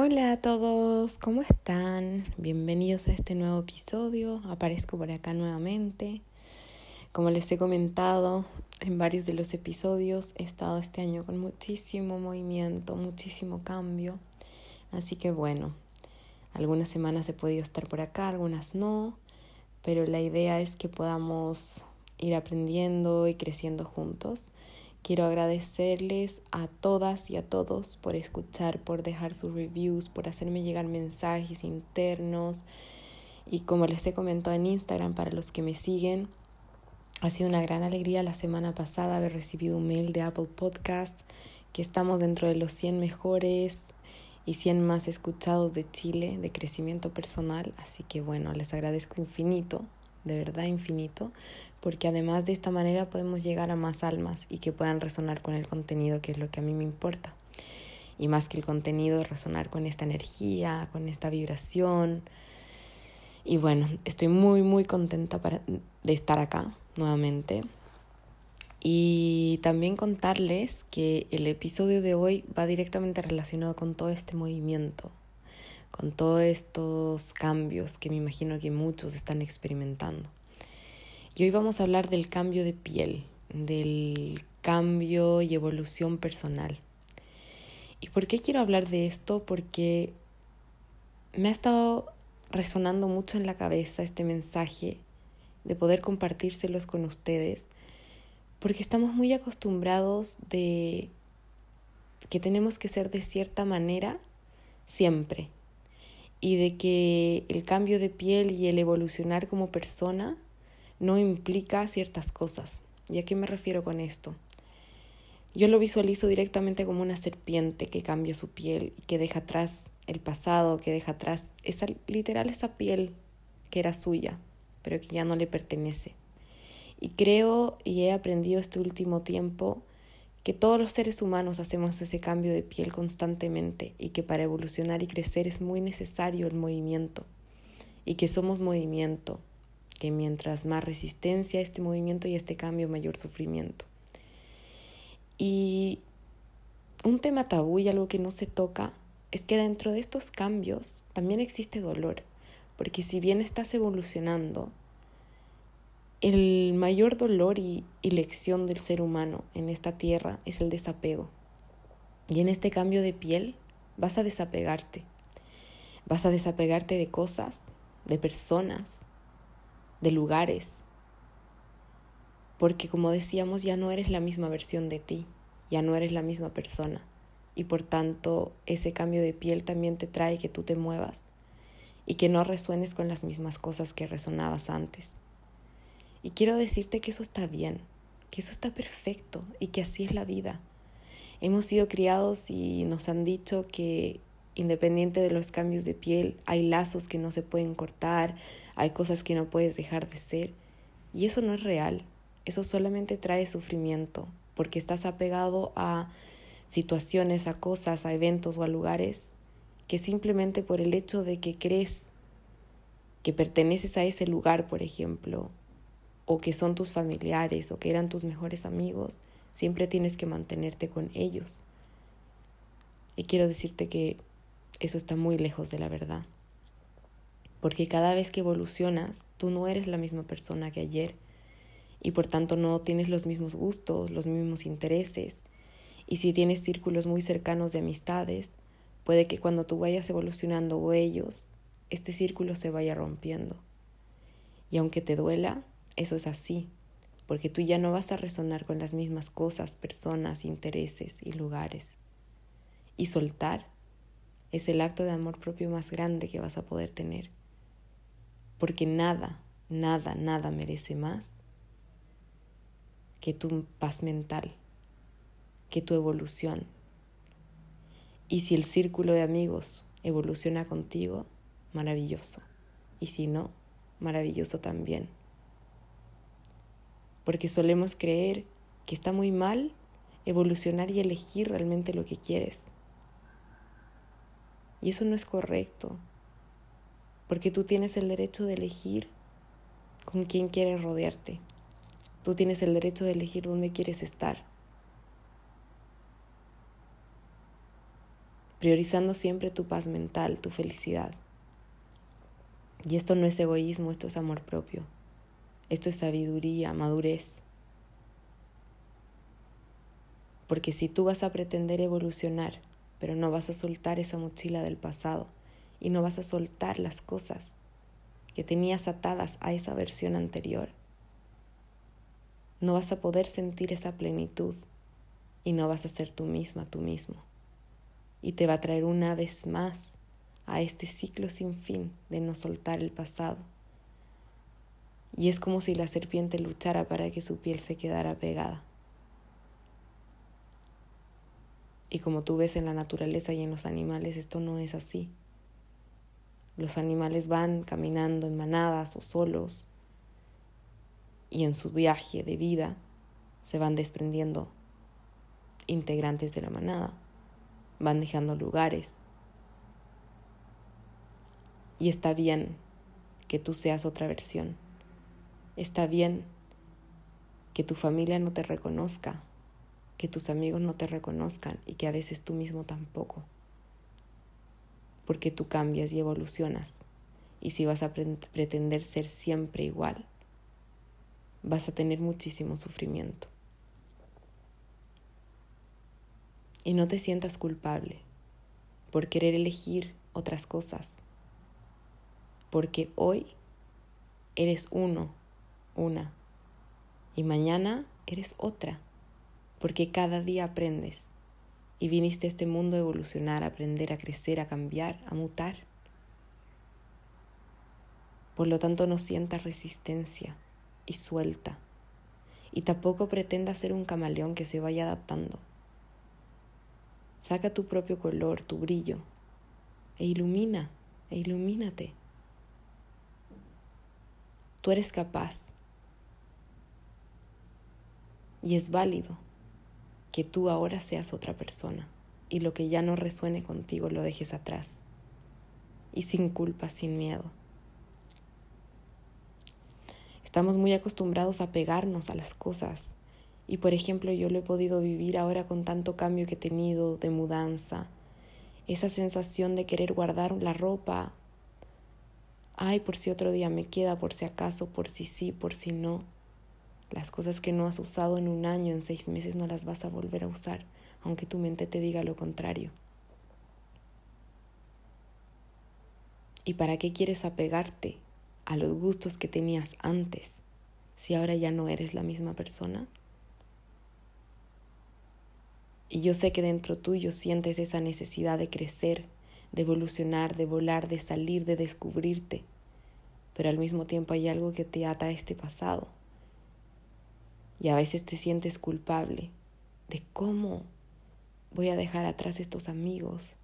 Hola a todos, ¿cómo están? Bienvenidos a este nuevo episodio. Aparezco por acá nuevamente. Como les he comentado en varios de los episodios, he estado este año con muchísimo movimiento, muchísimo cambio. Así que bueno, algunas semanas he podido estar por acá, algunas no, pero la idea es que podamos ir aprendiendo y creciendo juntos. Quiero agradecerles a todas y a todos por escuchar, por dejar sus reviews, por hacerme llegar mensajes internos. Y como les he comentado en Instagram, para los que me siguen, ha sido una gran alegría la semana pasada haber recibido un mail de Apple Podcast, que estamos dentro de los 100 mejores y 100 más escuchados de Chile de crecimiento personal. Así que bueno, les agradezco infinito, de verdad infinito, porque además de esta manera podemos llegar a más almas y que puedan resonar con el contenido, que es lo que a mí me importa. Y más que el contenido, resonar con esta energía, con esta vibración. Y bueno, estoy muy, muy contenta para, de estar acá nuevamente. Y también contarles que el episodio de hoy va directamente relacionado con todo este movimiento, con todos estos cambios que me imagino que muchos están experimentando. Y hoy vamos a hablar del cambio de piel, del cambio y evolución personal. ¿Y por qué quiero hablar de esto? Porque me ha estado resonando mucho en la cabeza este mensaje de poder compartírselos con ustedes, porque estamos muy acostumbrados de que tenemos que ser de cierta manera siempre y de que el cambio de piel y el evolucionar como persona no implica ciertas cosas. ¿Y a qué me refiero con esto? Yo lo visualizo directamente como una serpiente que cambia su piel y que deja atrás el pasado, que deja atrás esa literal esa piel que era suya, pero que ya no le pertenece. Y creo y he aprendido este último tiempo que todos los seres humanos hacemos ese cambio de piel constantemente y que para evolucionar y crecer es muy necesario el movimiento y que somos movimiento que mientras más resistencia a este movimiento y este cambio, mayor sufrimiento. Y un tema tabú y algo que no se toca es que dentro de estos cambios también existe dolor, porque si bien estás evolucionando, el mayor dolor y, y lección del ser humano en esta tierra es el desapego. Y en este cambio de piel vas a desapegarte. Vas a desapegarte de cosas, de personas, de lugares, porque como decíamos, ya no eres la misma versión de ti, ya no eres la misma persona, y por tanto ese cambio de piel también te trae que tú te muevas y que no resuenes con las mismas cosas que resonabas antes. Y quiero decirte que eso está bien, que eso está perfecto y que así es la vida. Hemos sido criados y nos han dicho que independiente de los cambios de piel, hay lazos que no se pueden cortar, hay cosas que no puedes dejar de ser. Y eso no es real, eso solamente trae sufrimiento, porque estás apegado a situaciones, a cosas, a eventos o a lugares que simplemente por el hecho de que crees que perteneces a ese lugar, por ejemplo, o que son tus familiares o que eran tus mejores amigos, siempre tienes que mantenerte con ellos. Y quiero decirte que eso está muy lejos de la verdad. Porque cada vez que evolucionas, tú no eres la misma persona que ayer y por tanto no tienes los mismos gustos, los mismos intereses. Y si tienes círculos muy cercanos de amistades, puede que cuando tú vayas evolucionando o ellos, este círculo se vaya rompiendo. Y aunque te duela, eso es así, porque tú ya no vas a resonar con las mismas cosas, personas, intereses y lugares. Y soltar es el acto de amor propio más grande que vas a poder tener. Porque nada, nada, nada merece más que tu paz mental, que tu evolución. Y si el círculo de amigos evoluciona contigo, maravilloso. Y si no, maravilloso también. Porque solemos creer que está muy mal evolucionar y elegir realmente lo que quieres. Y eso no es correcto, porque tú tienes el derecho de elegir con quién quieres rodearte. Tú tienes el derecho de elegir dónde quieres estar. Priorizando siempre tu paz mental, tu felicidad. Y esto no es egoísmo, esto es amor propio. Esto es sabiduría, madurez. Porque si tú vas a pretender evolucionar, pero no vas a soltar esa mochila del pasado y no vas a soltar las cosas que tenías atadas a esa versión anterior, no vas a poder sentir esa plenitud y no vas a ser tú misma, tú mismo. Y te va a traer una vez más a este ciclo sin fin de no soltar el pasado. Y es como si la serpiente luchara para que su piel se quedara pegada. Y como tú ves en la naturaleza y en los animales, esto no es así. Los animales van caminando en manadas o solos y en su viaje de vida se van desprendiendo integrantes de la manada, van dejando lugares. Y está bien que tú seas otra versión. Está bien que tu familia no te reconozca que tus amigos no te reconozcan y que a veces tú mismo tampoco. Porque tú cambias y evolucionas. Y si vas a pretender ser siempre igual, vas a tener muchísimo sufrimiento. Y no te sientas culpable por querer elegir otras cosas. Porque hoy eres uno, una. Y mañana eres otra porque cada día aprendes y viniste a este mundo a evolucionar, a aprender, a crecer, a cambiar, a mutar. Por lo tanto, no sientas resistencia y suelta. Y tampoco pretendas ser un camaleón que se vaya adaptando. Saca tu propio color, tu brillo, e ilumina, e ilumínate. Tú eres capaz. Y es válido que tú ahora seas otra persona y lo que ya no resuene contigo lo dejes atrás y sin culpa, sin miedo. Estamos muy acostumbrados a pegarnos a las cosas y por ejemplo yo lo he podido vivir ahora con tanto cambio que he tenido de mudanza, esa sensación de querer guardar la ropa, ay, por si otro día me queda, por si acaso, por si sí, por si no las cosas que no has usado en un año, en seis meses, no las vas a volver a usar, aunque tu mente te diga lo contrario. ¿Y para qué quieres apegarte a los gustos que tenías antes si ahora ya no eres la misma persona? Y yo sé que dentro tuyo sientes esa necesidad de crecer, de evolucionar, de volar, de salir, de descubrirte, pero al mismo tiempo hay algo que te ata a este pasado y a veces te sientes culpable de cómo voy a dejar atrás estos amigos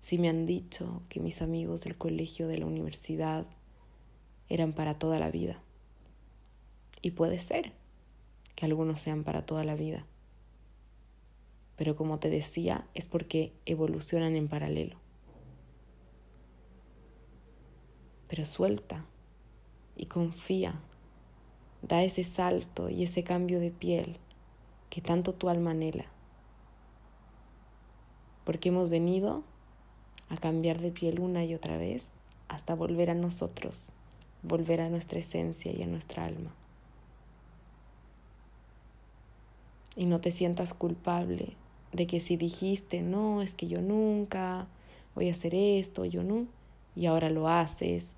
si me han dicho que mis amigos del colegio, de la universidad, eran para toda la vida. Y puede ser que algunos sean para toda la vida. Pero como te decía, es porque evolucionan en paralelo. Pero suelta y confía Da ese salto y ese cambio de piel que tanto tu alma anhela. Porque hemos venido a cambiar de piel una y otra vez hasta volver a nosotros, volver a nuestra esencia y a nuestra alma. Y no te sientas culpable de que si dijiste, no, es que yo nunca voy a hacer esto, yo no, y ahora lo haces,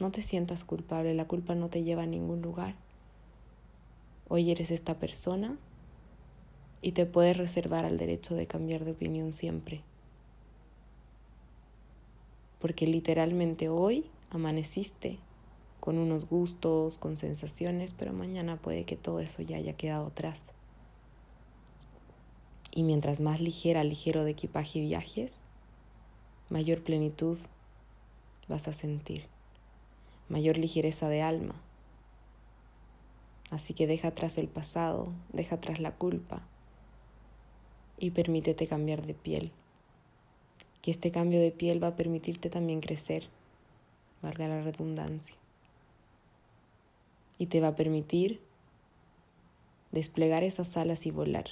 no te sientas culpable, la culpa no te lleva a ningún lugar. Hoy eres esta persona y te puedes reservar al derecho de cambiar de opinión siempre. Porque literalmente hoy amaneciste con unos gustos, con sensaciones, pero mañana puede que todo eso ya haya quedado atrás. Y mientras más ligera, ligero de equipaje viajes, mayor plenitud vas a sentir, mayor ligereza de alma. Así que deja atrás el pasado, deja atrás la culpa y permítete cambiar de piel. Que este cambio de piel va a permitirte también crecer, valga la redundancia. Y te va a permitir desplegar esas alas y volar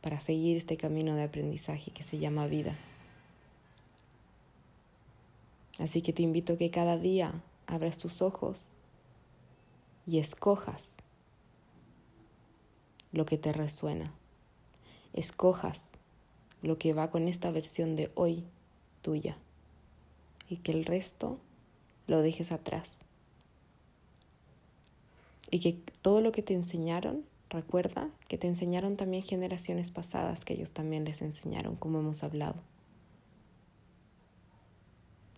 para seguir este camino de aprendizaje que se llama vida. Así que te invito a que cada día abras tus ojos y escojas lo que te resuena. Escojas lo que va con esta versión de hoy tuya y que el resto lo dejes atrás. Y que todo lo que te enseñaron, recuerda que te enseñaron también generaciones pasadas que ellos también les enseñaron, como hemos hablado.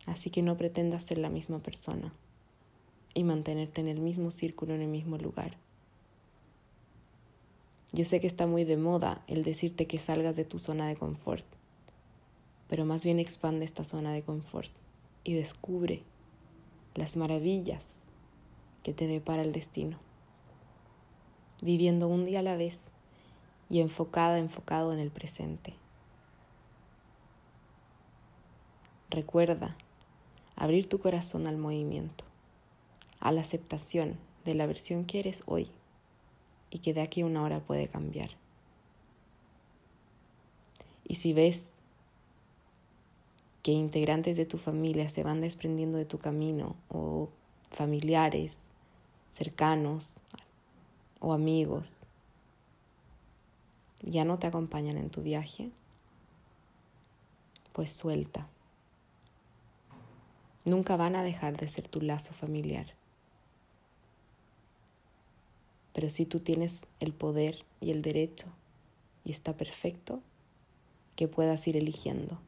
Así que no pretendas ser la misma persona y mantenerte en el mismo círculo, en el mismo lugar. Yo sé que está muy de moda el decirte que salgas de tu zona de confort, pero más bien expande esta zona de confort y descubre las maravillas que te depara el destino, viviendo un día a la vez y enfocada, enfocado en el presente. Recuerda abrir tu corazón al movimiento, a la aceptación de la versión que eres hoy y que de aquí a una hora puede cambiar. Y si ves que integrantes de tu familia se van desprendiendo de tu camino o familiares cercanos o amigos ya no te acompañan en tu viaje, pues suelta nunca van a dejar de ser tu lazo familiar. Pero si tú tienes el poder y el derecho, y está perfecto, que puedas ir eligiendo.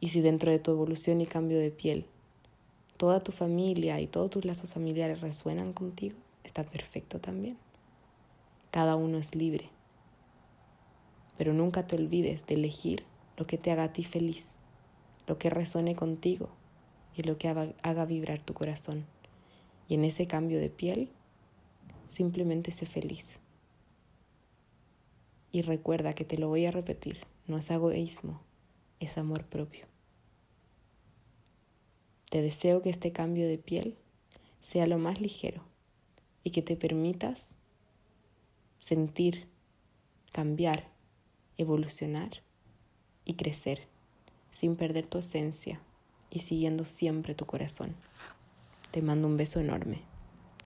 Y si dentro de tu evolución y cambio de piel, toda tu familia y todos tus lazos familiares resuenan contigo, está perfecto también. Cada uno es libre. Pero nunca te olvides de elegir lo que te haga a ti feliz lo que resuene contigo y lo que haga vibrar tu corazón. Y en ese cambio de piel, simplemente sé feliz. Y recuerda que te lo voy a repetir, no es egoísmo, es amor propio. Te deseo que este cambio de piel sea lo más ligero y que te permitas sentir, cambiar, evolucionar y crecer sin perder tu esencia y siguiendo siempre tu corazón. Te mando un beso enorme.